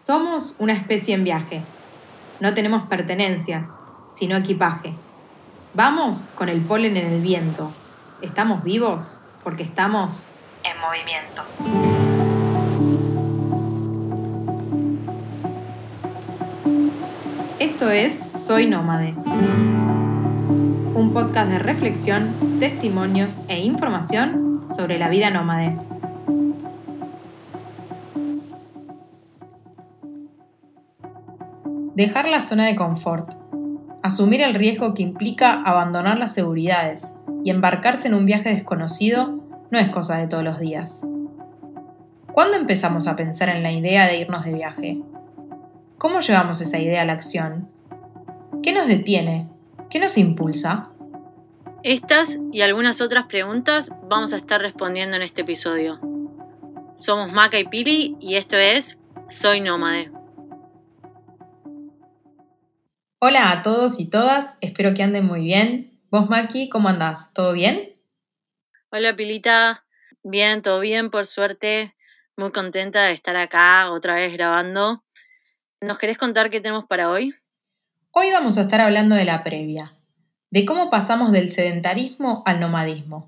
Somos una especie en viaje. No tenemos pertenencias, sino equipaje. Vamos con el polen en el viento. Estamos vivos porque estamos en movimiento. Esto es Soy Nómade, un podcast de reflexión, testimonios e información sobre la vida nómade. Dejar la zona de confort. Asumir el riesgo que implica abandonar las seguridades y embarcarse en un viaje desconocido no es cosa de todos los días. ¿Cuándo empezamos a pensar en la idea de irnos de viaje? ¿Cómo llevamos esa idea a la acción? ¿Qué nos detiene? ¿Qué nos impulsa? Estas y algunas otras preguntas vamos a estar respondiendo en este episodio. Somos Maca y Pili y esto es Soy Nómade. Hola a todos y todas, espero que anden muy bien. Vos, Maki, ¿cómo andás? ¿Todo bien? Hola, Pilita. Bien, todo bien, por suerte. Muy contenta de estar acá otra vez grabando. ¿Nos querés contar qué tenemos para hoy? Hoy vamos a estar hablando de la previa, de cómo pasamos del sedentarismo al nomadismo,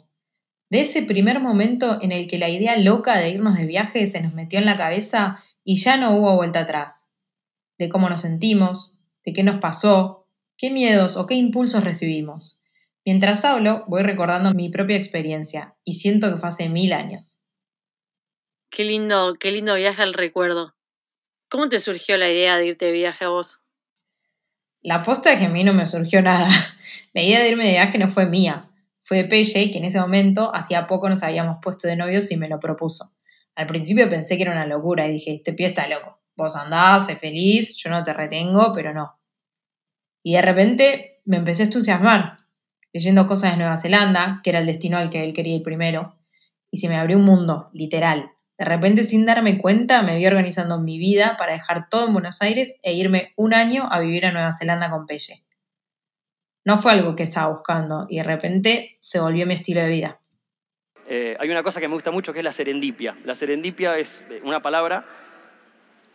de ese primer momento en el que la idea loca de irnos de viaje se nos metió en la cabeza y ya no hubo vuelta atrás, de cómo nos sentimos, de qué nos pasó, qué miedos o qué impulsos recibimos. Mientras hablo, voy recordando mi propia experiencia y siento que fue hace mil años. Qué lindo, qué lindo viaje al recuerdo. ¿Cómo te surgió la idea de irte de viaje a vos? La posta es que a mí no me surgió nada. La idea de irme de viaje no fue mía. Fue de Pelle, que en ese momento, hacía poco nos habíamos puesto de novios y me lo propuso. Al principio pensé que era una locura y dije, este pie está loco. Vos andás, sé feliz, yo no te retengo, pero no. Y de repente me empecé a entusiasmar, leyendo cosas de Nueva Zelanda, que era el destino al que él quería ir primero, y se me abrió un mundo, literal. De repente, sin darme cuenta, me vi organizando mi vida para dejar todo en Buenos Aires e irme un año a vivir a Nueva Zelanda con Pelle. No fue algo que estaba buscando y de repente se volvió mi estilo de vida. Eh, hay una cosa que me gusta mucho que es la serendipia. La serendipia es eh, una palabra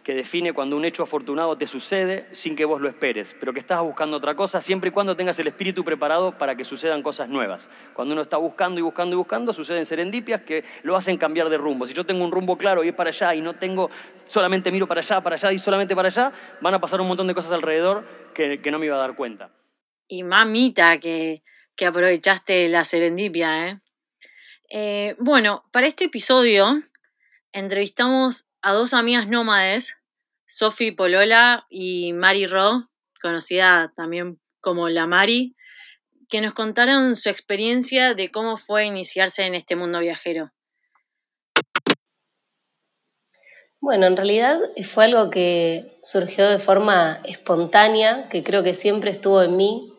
que define cuando un hecho afortunado te sucede sin que vos lo esperes, pero que estás buscando otra cosa siempre y cuando tengas el espíritu preparado para que sucedan cosas nuevas. Cuando uno está buscando y buscando y buscando, suceden serendipias que lo hacen cambiar de rumbo. Si yo tengo un rumbo claro y es para allá y no tengo, solamente miro para allá, para allá y solamente para allá, van a pasar un montón de cosas alrededor que, no me iba a dar cuenta. Y mamita, que, que aprovechaste la serendipia, ¿eh? ¿eh? Bueno, para este episodio entrevistamos a dos amigas nómades, Sophie Polola y Mari Ro, conocida también como la Mari, que nos contaron su experiencia de cómo fue iniciarse en este mundo viajero. Bueno, en realidad fue algo que surgió de forma espontánea, que creo que siempre estuvo en mí,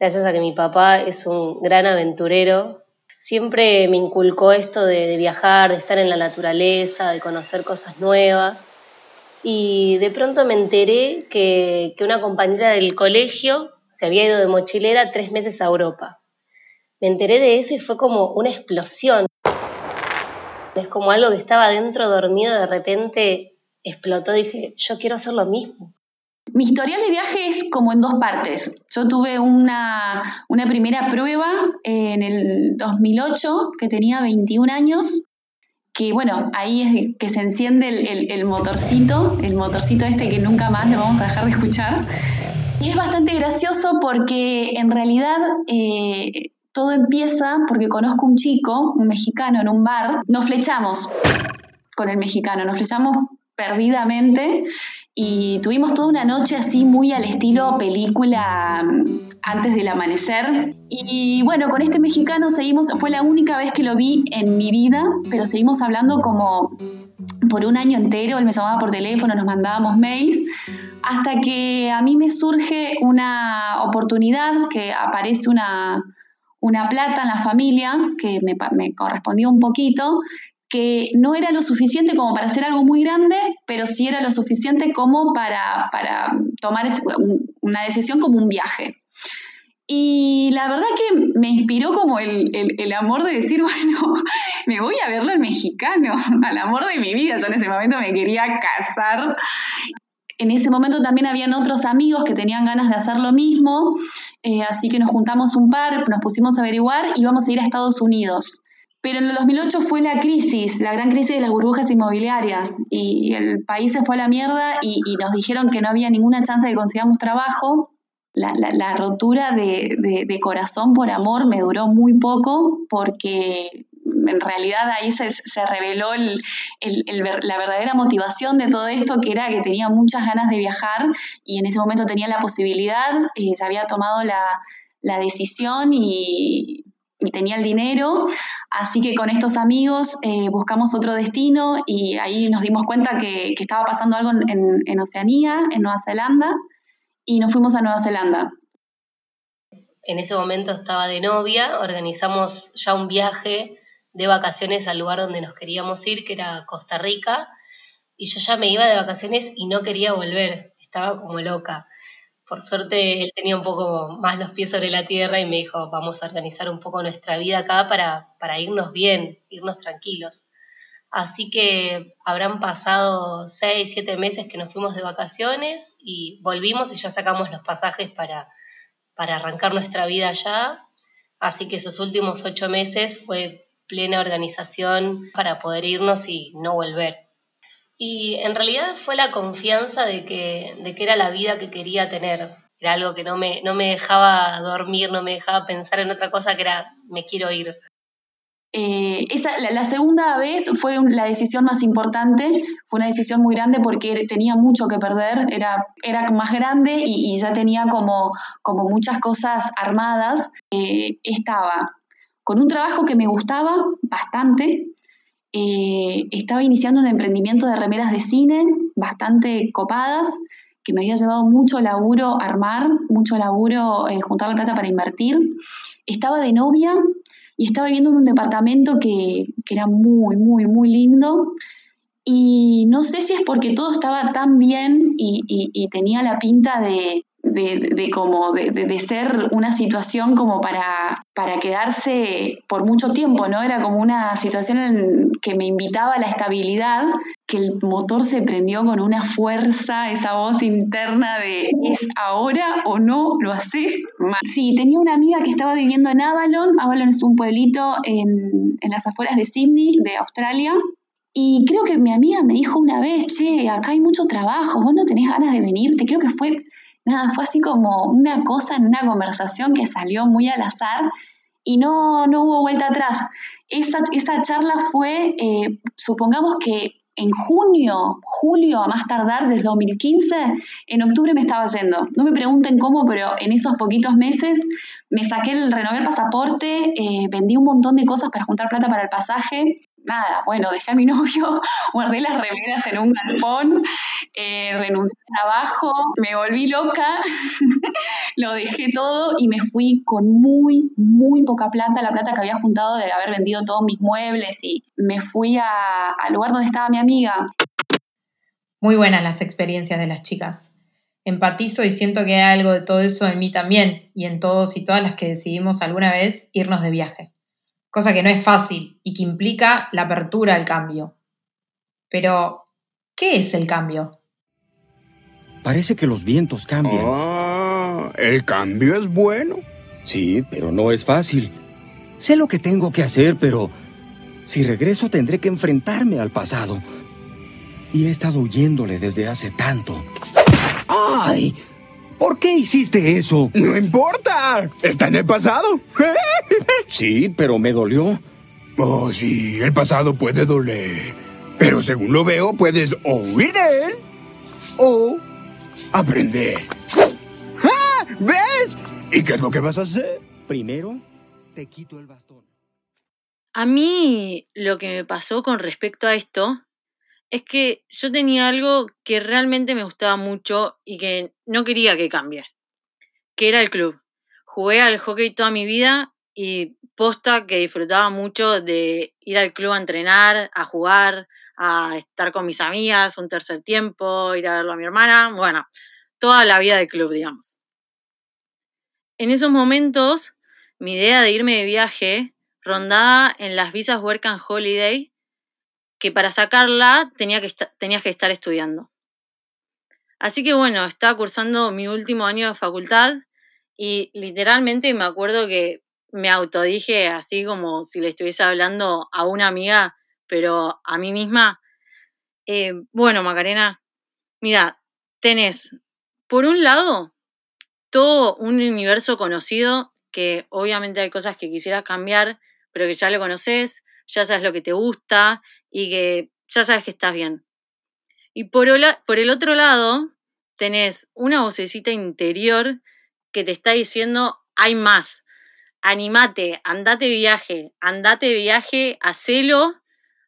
gracias a que mi papá es un gran aventurero siempre me inculcó esto de, viajar, de estar en la naturaleza, de conocer cosas nuevas. Y de pronto me enteré que, que una compañera del colegio se había ido de mochilera tres meses a Europa. Me enteré de eso y fue como una explosión. Es como algo que estaba dentro dormido, de repente explotó. Dije, yo quiero hacer lo mismo. Mi historial de viaje es como en dos partes. Yo tuve una, primera prueba en el 2008, que tenía 21 años, que bueno, ahí es que se enciende el, motorcito, el motorcito este que nunca más lo vamos a dejar de escuchar. Y es bastante gracioso porque en realidad eh, todo empieza porque conozco un chico, un mexicano en un bar, nos flechamos con el mexicano, nos flechamos perdidamente y tuvimos toda una noche así muy al estilo película mm, antes del amanecer. Y bueno, con este mexicano seguimos, fue la única vez que lo vi en mi vida, pero seguimos hablando como por un año entero, él me llamaba por teléfono, nos mandábamos mails, hasta que a mí me surge una oportunidad, que aparece una, una plata en la familia, que me, me correspondió un poquito, que no era lo suficiente como para hacer algo muy grande, pero sí era lo suficiente como para, tomar una decisión como un viaje. Y la verdad que me inspiró como el, el, amor de decir, bueno, me voy a verlo al mexicano, al amor de mi vida. Yo en ese momento me quería casar. En ese momento también habían otros amigos que tenían ganas de hacer lo mismo, eh, así que nos juntamos un par, nos pusimos a averiguar y íbamos a ir a Estados Unidos. Pero en el 2008 fue la crisis, la gran crisis de las burbujas inmobiliarias y el país se fue a la mierda y, nos dijeron que no había ninguna chance de que consigamos trabajo. La, rotura de, corazón por amor me duró muy poco porque en realidad ahí se, reveló la verdadera motivación de todo esto, que era que tenía muchas ganas de viajar y en ese momento tenía la posibilidad, eh, ya había tomado la, la decisión y y tenía el dinero, así que con estos amigos eh, buscamos otro destino y ahí nos dimos cuenta que, estaba pasando algo en, en, Oceanía, en Nueva Zelanda, y nos fuimos a Nueva Zelanda. En ese momento estaba de novia, organizamos ya un viaje de vacaciones al lugar donde nos queríamos ir, que era Costa Rica, y yo ya me iba de vacaciones y no quería volver, estaba como loca por suerte él tenía un poco más los pies sobre la tierra y me dijo, vamos a organizar un poco nuestra vida acá para, para irnos bien, irnos tranquilos. Así que habrán pasado seis, siete meses que nos fuimos de vacaciones y volvimos y ya sacamos los pasajes para, para arrancar nuestra vida allá. Así que esos últimos ocho meses fue plena organización para poder irnos y no volver. Y en realidad fue la confianza de que, de que era la vida que quería tener. Era algo que no me, no me dejaba dormir, no me dejaba pensar en otra cosa que era me quiero ir. Eh, esa, la, segunda vez fue la decisión más importante, fue una decisión muy grande porque tenía mucho que perder, era, era más grande y, ya tenía como, como muchas cosas armadas. Eh, estaba con un trabajo que me gustaba bastante, eh, estaba iniciando un emprendimiento de remeras de cine bastante copadas, que me había llevado mucho laburo armar, mucho laburo eh, juntar la plata para invertir. Estaba de novia y estaba viviendo en un departamento que, era muy, muy, muy lindo. Y no sé si es porque todo estaba tan bien y tenía la pinta de, de, como de, ser una situación como para, para quedarse por mucho tiempo, ¿no? Era como una situación en que me invitaba a la estabilidad, que el motor se prendió con una fuerza, esa voz interna de ¿es ahora o no lo haces más? Sí, tenía una amiga que estaba viviendo en Avalon, Avalon es un pueblito en, en las afueras de Sydney, de Australia, y creo que mi amiga me dijo una vez, che, acá hay mucho trabajo, vos no tenés ganas de venirte. Creo que fue nada, fue así como una cosa en una conversación que salió muy al azar y no, no hubo vuelta atrás. Esa, esa charla fue, eh, supongamos que en junio, julio a más tardar del 2015, en octubre me estaba yendo. No me pregunten cómo, pero en esos poquitos meses me saqué el, renové el pasaporte, eh, vendí un montón de cosas para juntar plata para el pasaje nada, bueno, dejé a mi novio, guardé las remeras en un galpón, eh, renuncié al trabajo, me volví loca, lo dejé todo y me fui con muy, muy poca plata, la plata que había juntado de haber vendido todos mis muebles y me fui al lugar donde estaba mi amiga. Muy buenas las experiencias de las chicas. Empatizo y siento que hay algo de todo eso en mí también y en todos y todas las que decidimos alguna vez irnos de viaje cosa que no es fácil y que implica la apertura al cambio. Pero, ¿qué es el cambio? Parece que los vientos cambian. Ah, ¿el cambio es bueno? Sí, pero no es fácil. Sé lo que tengo que hacer, pero si regreso tendré que enfrentarme al pasado. Y he estado huyéndole desde hace tanto. ¡Ay! ¿Por qué hiciste eso? No importa. Está en el pasado. sí, pero me dolió. Oh, sí, el pasado puede doler. Pero según lo veo, puedes o huir de él o aprender. ¡Ah! ¿Ves? ¿Y qué es lo que vas a hacer? Primero, te quito el bastón. A mí lo que me pasó con respecto a esto es que yo tenía algo que realmente me gustaba mucho y que no quería que cambie, que era el club. Jugué al hockey toda mi vida y posta que disfrutaba mucho de ir al club a entrenar, a jugar, a estar con mis amigas un tercer tiempo, ir a verlo a mi hermana, bueno, toda la vida de club, digamos. en esos momentos mi idea de irme de viaje rondaba en las visas Work and Holiday, que para sacarla tenía que tenías que estar estudiando. Así que bueno, estaba cursando mi último año de facultad y literalmente me acuerdo que me autodije así como si le estuviese hablando a una amiga, pero a mí misma. Eh, bueno, Macarena, mira, tenés por un lado todo un universo conocido que obviamente hay cosas que quisieras cambiar, pero que ya lo conoces, ya sabes lo que te gusta y que ya sabes que estás bien. Y por, por el otro lado, tenés una vocecita interior que te está diciendo, hay más, animate, andate viaje, andate viaje, hacelo,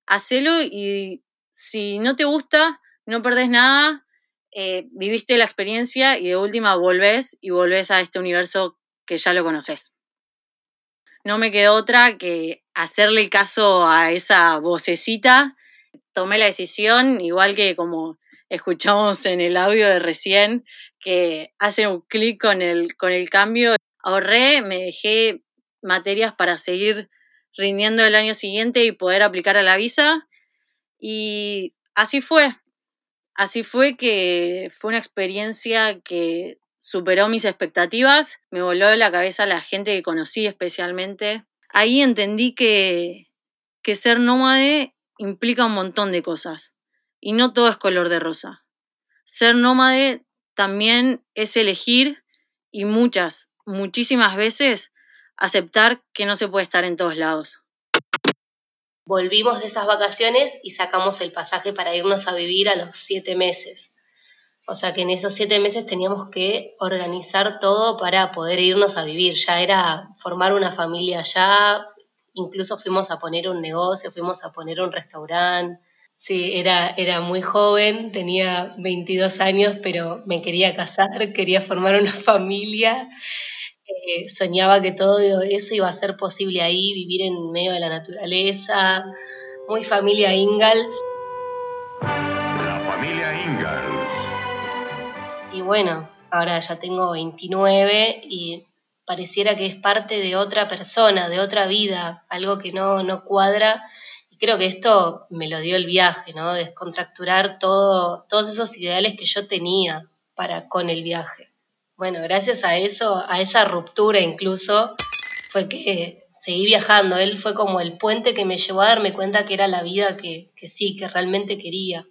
hacelo y si no te gusta, no perdés nada, eh, viviste la experiencia y de última volvés y volvés a este universo que ya lo conoces. No me quedó otra que hacerle caso a esa vocecita. Tomé la decisión, igual que como escuchamos en el audio de recién, que hace un clic con el, con el cambio. Ahorré, me dejé materias para seguir rindiendo el año siguiente y poder aplicar a la visa. Y así fue. Así fue que fue una experiencia que superó mis expectativas, me voló de la cabeza la gente que conocí especialmente. Ahí entendí que, que ser nómade implica un montón de cosas y no todo es color de rosa. Ser nómade también es elegir y muchas, muchísimas veces aceptar que no se puede estar en todos lados volvimos de esas vacaciones y sacamos el pasaje para irnos a vivir a los siete meses. O sea que en esos siete meses teníamos que organizar todo para poder irnos a vivir. Ya era formar una familia allá, incluso fuimos a poner un negocio, fuimos a poner un restaurante. Sí, era, era muy joven, tenía 22 años, pero me quería casar, quería formar una familia eh, soñaba que todo eso iba a ser posible ahí, vivir en medio de la naturaleza, muy familia Ingalls. La familia Ingalls. Y bueno, ahora ya tengo 29 y pareciera que es parte de otra persona, de otra vida, algo que no, no cuadra. Y creo que esto me lo dio el viaje, ¿no? Descontracturar todo, todos esos ideales que yo tenía para con el viaje bueno, gracias a eso, a esa ruptura incluso, fue que seguí viajando. Él fue como el puente que me llevó a darme cuenta que era la vida que, sí, que realmente quería.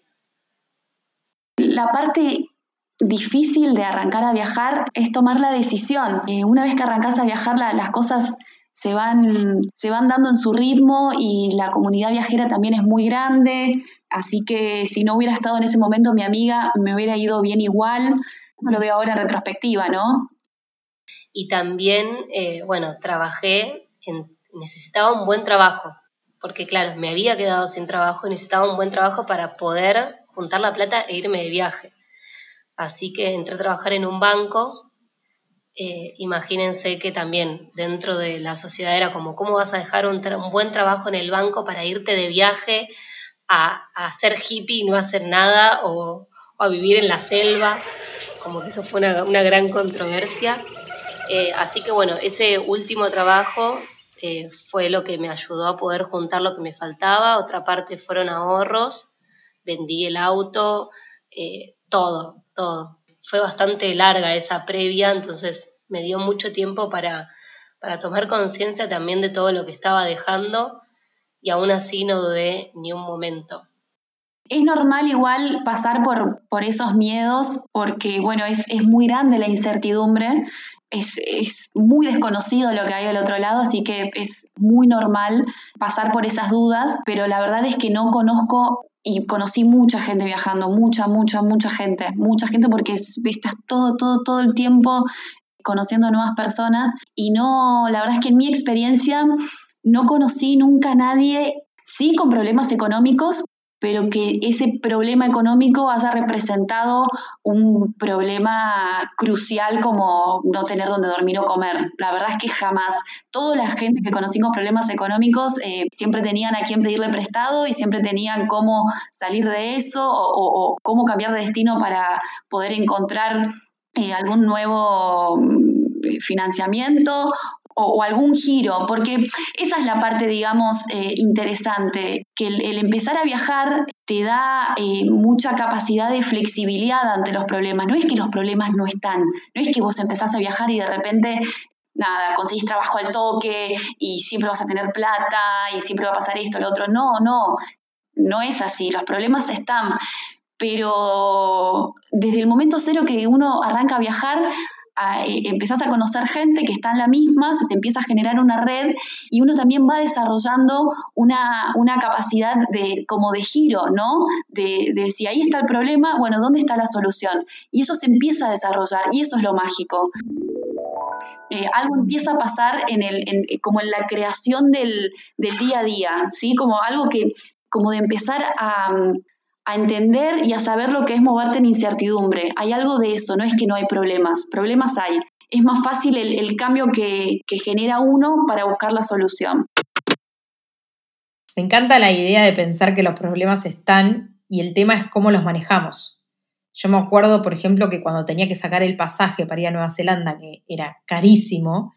La parte difícil de arrancar a viajar es tomar la decisión. Eh, una vez que arrancas a viajar, las cosas se van, se van dando en su ritmo y la comunidad viajera también es muy grande, así que si no hubiera estado en ese momento mi amiga, me hubiera ido bien igual lo veo ahora en retrospectiva, ¿no? Y también, eh, bueno, trabajé, en, necesitaba un buen trabajo, porque claro, me había quedado sin trabajo y necesitaba un buen trabajo para poder juntar la plata e irme de viaje. Así que entré a trabajar en un banco. Eh, imagínense que también dentro de la sociedad era como, ¿cómo vas a dejar un, buen trabajo en el banco para irte de viaje a, a ser hippie y no hacer nada o, a vivir en la selva? como que eso fue una, gran controversia. Eh, así que bueno, ese último trabajo eh, fue lo que me ayudó a poder juntar lo que me faltaba. Otra parte fueron ahorros, vendí el auto, todo, Fue bastante larga esa previa, entonces me dio mucho tiempo para, para tomar conciencia también de todo lo que estaba dejando y aún así no dudé ni un momento. Es normal igual pasar por, por esos miedos porque, bueno, es, es muy grande la incertidumbre, es, es, muy desconocido lo que hay al otro lado, así que es muy normal pasar por esas dudas, pero la verdad es que no conozco y conocí mucha gente viajando, mucha, mucha, mucha gente, mucha gente porque estás todo, todo, todo el tiempo conociendo nuevas personas y no, la verdad es que en mi experiencia no conocí nunca a nadie, sí con problemas económicos, pero que ese problema económico haya representado un problema crucial como no tener donde dormir o comer. La verdad es que jamás. Toda la gente que conocí con problemas económicos eh, siempre tenían a quién pedirle prestado y siempre tenían cómo salir de eso o, cómo cambiar de destino para poder encontrar eh, algún nuevo mm, financiamiento o, algún giro, porque esa es la parte, digamos, eh, interesante, que el, empezar a viajar te da eh, mucha capacidad de flexibilidad ante los problemas. No es que los problemas no están, no es que vos empezás a viajar y de repente nada, conseguís trabajo al toque y siempre vas a tener plata y siempre va a pasar esto, lo otro. No, no, no es así, los problemas están. Pero desde el momento cero que uno arranca a viajar, eh, empezás a conocer gente que está en la misma, se te empieza a generar una red y uno también va desarrollando una, capacidad de, como de giro, ¿no? De, de, si ahí está el problema, bueno, ¿dónde está la solución? Y eso se empieza a desarrollar y eso es lo mágico. Eh, algo empieza a pasar en el, como en la creación del, del, día a día, ¿sí? Como algo que, como de empezar a, a entender y a saber lo que es moverte en incertidumbre. Hay algo de eso, no es que no hay problemas, problemas hay. Es más fácil el, cambio que, que genera uno para buscar la solución. Me encanta la idea de pensar que los problemas están y el tema es cómo los manejamos. Yo me acuerdo, por ejemplo, que cuando tenía que sacar el pasaje para ir a Nueva Zelanda, que era carísimo,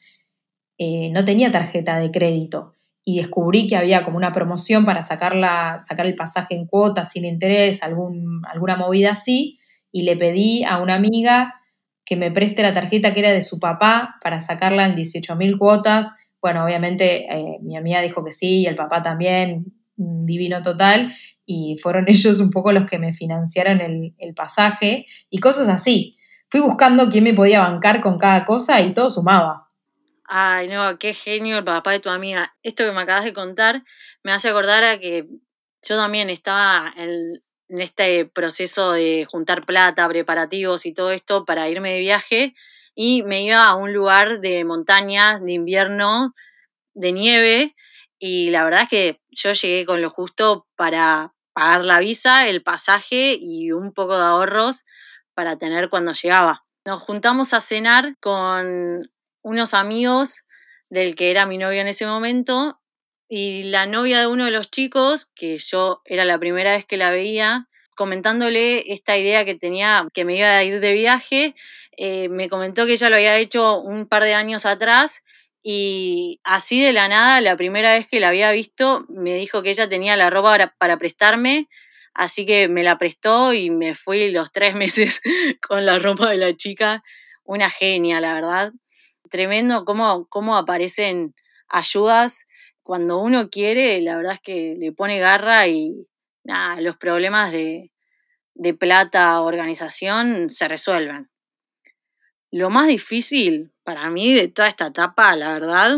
eh, no tenía tarjeta de crédito y descubrí que había como una promoción para sacarla, sacar el pasaje en cuotas sin interés, algún, alguna movida así, y le pedí a una amiga que me preste la tarjeta que era de su papá para sacarla en 18 mil cuotas. Bueno, obviamente eh, mi amiga dijo que sí y el papá también, divino total, y fueron ellos un poco los que me financiaron el, el pasaje y cosas así. Fui buscando quién me podía bancar con cada cosa y todo sumaba. Ay, no, qué genio el papá de tu amiga. Esto que me acabas de contar me hace acordar a que yo también estaba en, este proceso de juntar plata, preparativos y todo esto para irme de viaje y me iba a un lugar de montañas, de invierno, de nieve y la verdad es que yo llegué con lo justo para pagar la visa, el pasaje y un poco de ahorros para tener cuando llegaba. Nos juntamos a cenar con unos amigos del que era mi novio en ese momento y la novia de uno de los chicos, que yo era la primera vez que la veía, comentándole esta idea que tenía que me iba a ir de viaje, eh, me comentó que ella lo había hecho un par de años atrás y así de la nada, la primera vez que la había visto, me dijo que ella tenía la ropa para, para prestarme, así que me la prestó y me fui los tres meses con la ropa de la chica. Una genia, la verdad tremendo cómo, cómo aparecen ayudas cuando uno quiere, la verdad es que le pone garra y nada, los problemas de, de plata, organización se resuelven. Lo más difícil para mí de toda esta etapa, la verdad,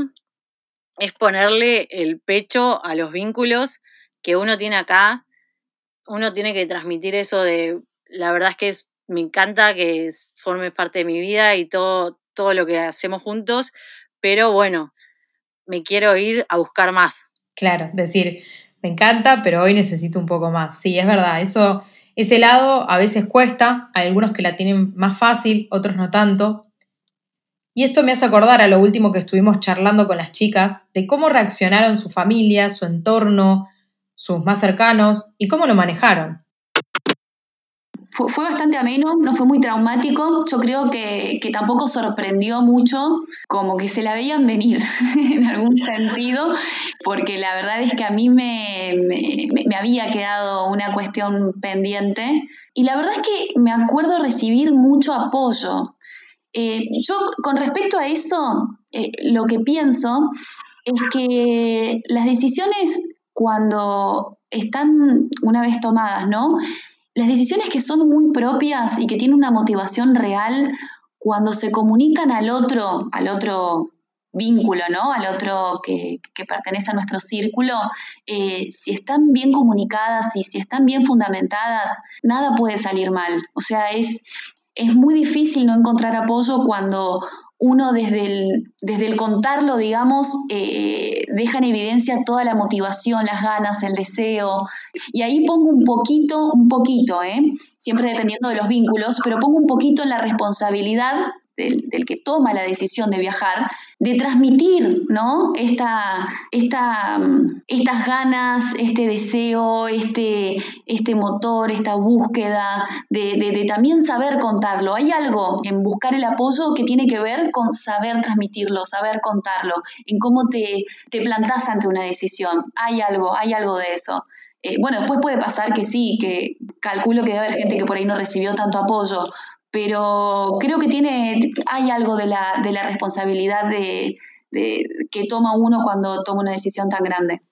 es ponerle el pecho a los vínculos que uno tiene acá. Uno tiene que transmitir eso de, la verdad es que me encanta que formes parte de mi vida y todo, todo lo que hacemos juntos, pero bueno, me quiero ir a buscar más. Claro, decir, me encanta, pero hoy necesito un poco más. Sí, es verdad, eso, ese lado a veces cuesta, hay algunos que la tienen más fácil, otros no tanto. Y esto me hace acordar a lo último que estuvimos charlando con las chicas, de cómo reaccionaron su familia, su entorno, sus más cercanos y cómo lo manejaron fue, bastante ameno, no fue muy traumático. Yo creo que, tampoco sorprendió mucho, como que se la veían venir en algún sentido, porque la verdad es que a mí me, me, había quedado una cuestión pendiente. Y la verdad es que me acuerdo recibir mucho apoyo. Eh, yo con respecto a eso, eh, lo que pienso es que las decisiones cuando están una vez tomadas, ¿no? Las decisiones que son muy propias y que tienen una motivación real, cuando se comunican al otro, al otro vínculo, ¿no? Al otro que, pertenece a nuestro círculo, eh, si están bien comunicadas y si están bien fundamentadas, nada puede salir mal. O sea, es, es muy difícil no encontrar apoyo cuando uno desde el, desde el contarlo, digamos, eh, deja en evidencia toda la motivación, las ganas, el deseo. Y ahí pongo un poquito, un poquito, ¿eh? siempre dependiendo de los vínculos, pero pongo un poquito en la responsabilidad del, que toma la decisión de viajar, de transmitir, ¿no? Esta, esta, estas ganas, este deseo, este, este motor, esta búsqueda, de, de, también saber contarlo. Hay algo en buscar el apoyo que tiene que ver con saber transmitirlo, saber contarlo, en cómo te, te plantás ante una decisión. Hay algo, hay algo de eso. Eh, bueno, después puede pasar que sí, que calculo que debe haber gente que por ahí no recibió tanto apoyo, pero creo que tiene, hay algo de la, de la responsabilidad de, que toma uno cuando toma una decisión tan grande.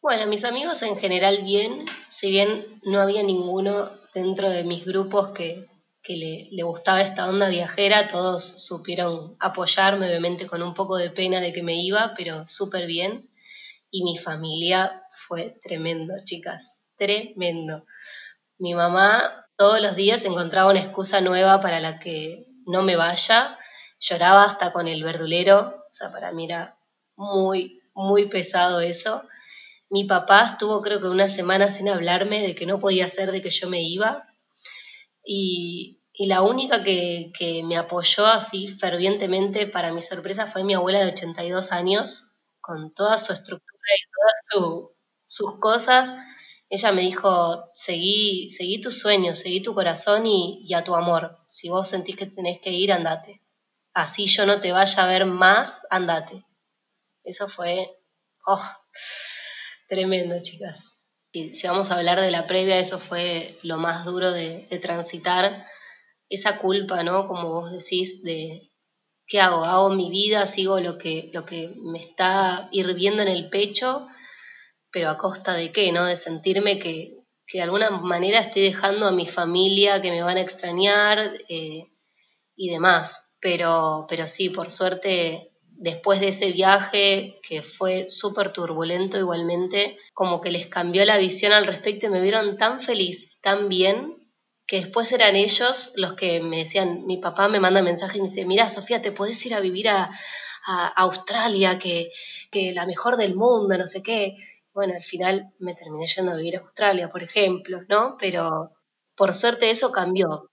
Bueno, mis amigos en general bien, si bien no había ninguno dentro de mis grupos que, le, le, gustaba esta onda viajera, todos supieron apoyarme, obviamente con un poco de pena de que me iba, pero súper bien. Y mi familia fue tremendo, chicas, tremendo. Mi mamá todos los días encontraba una excusa nueva para la que no me vaya. Lloraba hasta con el verdulero, o sea, para mí era muy, muy pesado eso. Mi papá estuvo creo que una semana sin hablarme de que no podía ser de que yo me iba. Y, la única que, que, me apoyó así fervientemente, para mi sorpresa, fue mi abuela de 82 años, con toda su estructura y todas sus cosas ella me dijo, seguí, seguí tus sueños, seguí tu corazón y, a tu amor. Si vos sentís que tenés que ir, andate. Así yo no te vaya a ver más, andate. Eso fue, oh, tremendo, chicas. Si, si vamos a hablar de la previa, eso fue lo más duro de, de transitar. Esa culpa, ¿no? Como vos decís, de, ¿qué hago? ¿Hago mi vida? ¿Sigo lo que, lo que me está hirviendo en el pecho? Pero a costa de qué, ¿no? De sentirme que, de alguna manera estoy dejando a mi familia, que me van a extrañar eh, y demás. Pero, pero sí, por suerte, después de ese viaje, que fue súper turbulento igualmente, como que les cambió la visión al respecto y me vieron tan feliz, tan bien, que después eran ellos los que me decían, mi papá me manda mensajes y me dice, mira, Sofía, te podés ir a vivir a, Australia, que, que la mejor del mundo, no sé qué bueno, al final me terminé yendo a vivir a Australia, por ejemplo, ¿no? Pero por suerte eso cambió.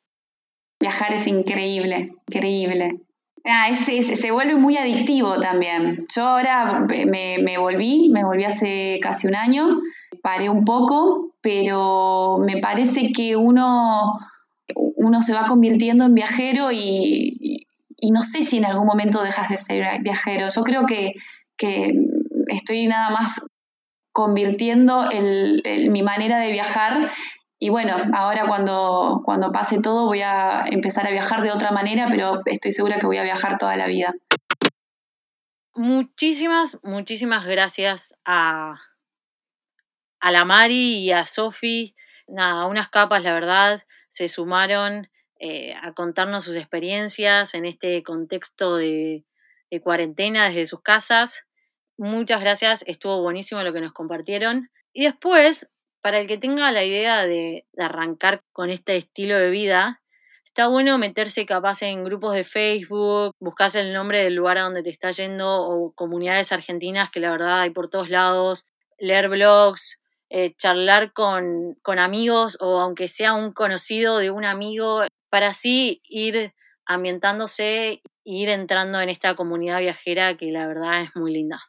Viajar es increíble, increíble. Ah, se vuelve muy adictivo también. Yo ahora me, me, volví, me volví hace casi un año, paré un poco, pero me parece que uno, uno se va convirtiendo en viajero y, y, no sé si en algún momento dejas de ser viajero. Yo creo que, que estoy nada más convirtiendo mi manera de viajar. Y bueno, ahora cuando, cuando pase todo voy a empezar a viajar de otra manera, pero estoy segura que voy a viajar toda la vida. Muchísimas, muchísimas gracias a, a la Mari y a Sofi. Nada, unas capas, la verdad, se sumaron eh, a contarnos sus experiencias en este contexto de, de cuarentena desde sus casas. Muchas gracias, estuvo buenísimo lo que nos compartieron. Y después, para el que tenga la idea de, arrancar con este estilo de vida, está bueno meterse capaz en grupos de Facebook, buscas el nombre del lugar a donde te está yendo o comunidades argentinas que la verdad hay por todos lados, leer blogs, eh, charlar con, con, amigos o aunque sea un conocido de un amigo, para así ir ambientándose e ir entrando en esta comunidad viajera que la verdad es muy linda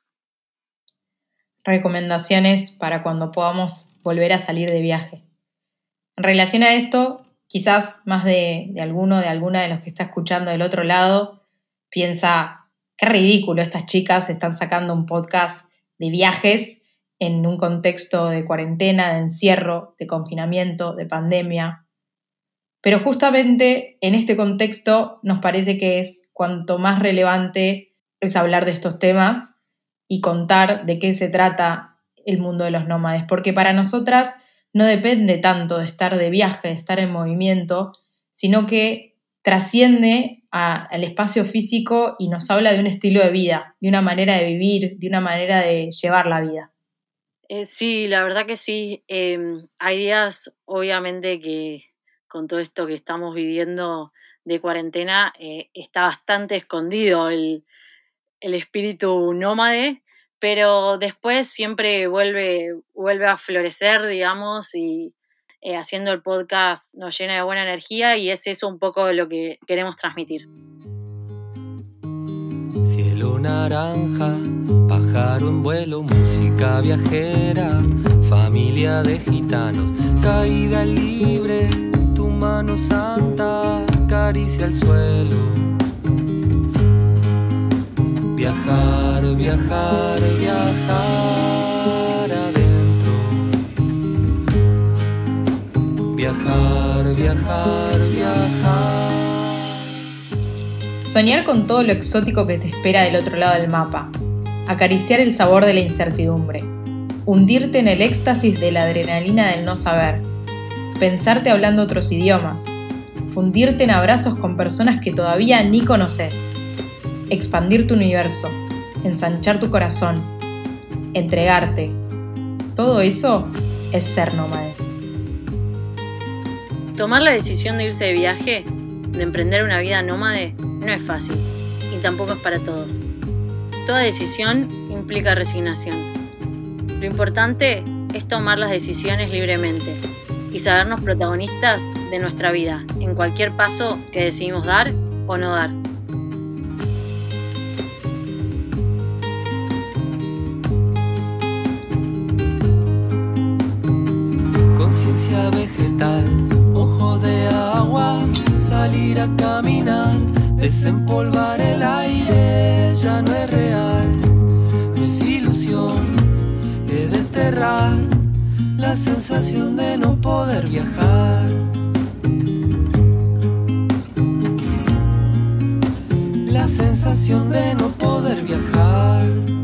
recomendaciones para cuando podamos volver a salir de viaje. En relación a esto, quizás más de, alguno, de alguna de los que está escuchando del otro lado, piensa, qué ridículo, estas chicas están sacando un podcast de viajes en un contexto de cuarentena, de encierro, de confinamiento, de pandemia. Pero justamente en este contexto nos parece que es cuanto más relevante es hablar de estos temas y contar de qué se trata el mundo de los nómades, porque para nosotras no depende tanto de estar de viaje, de estar en movimiento, sino que trasciende al espacio físico y nos habla de un estilo de vida, de una manera de vivir, de una manera de llevar la vida. Eh, sí, la verdad que sí. Em, hay días, obviamente, que con todo esto que estamos viviendo de cuarentena, eh, está bastante escondido el, el espíritu nómade, pero después siempre vuelve, vuelve a florecer, digamos, y, eh, haciendo el podcast nos llena de buena energía y es eso un poco lo que queremos transmitir. Cielo naranja, pájaro en vuelo, música viajera, familia de gitanos, caída libre, tu mano santa acaricia el suelo. Viajar, viajar, viajar adentro. Viajar, viajar, viajar. Soñar con todo lo exótico que te espera del otro lado del mapa. Acariciar el sabor de la incertidumbre. Hundirte en el éxtasis de la adrenalina del no saber. Pensarte hablando otros idiomas. Fundirte en abrazos con personas que todavía ni conoces. Expandir tu universo. Ensanchar tu corazón. Entregarte. Todo eso es ser nómade. Tomar la decisión de irse de viaje, de emprender una vida nómade, no es fácil y tampoco es para todos. Toda decisión implica resignación. Lo importante es tomar las decisiones libremente y sabernos protagonistas de nuestra vida en cualquier paso que decidimos dar o no dar. Salir a caminar, desempolvar el aire, ya no es real, no es ilusión, es desterrar la sensación de no poder viajar. La sensación de no poder viajar.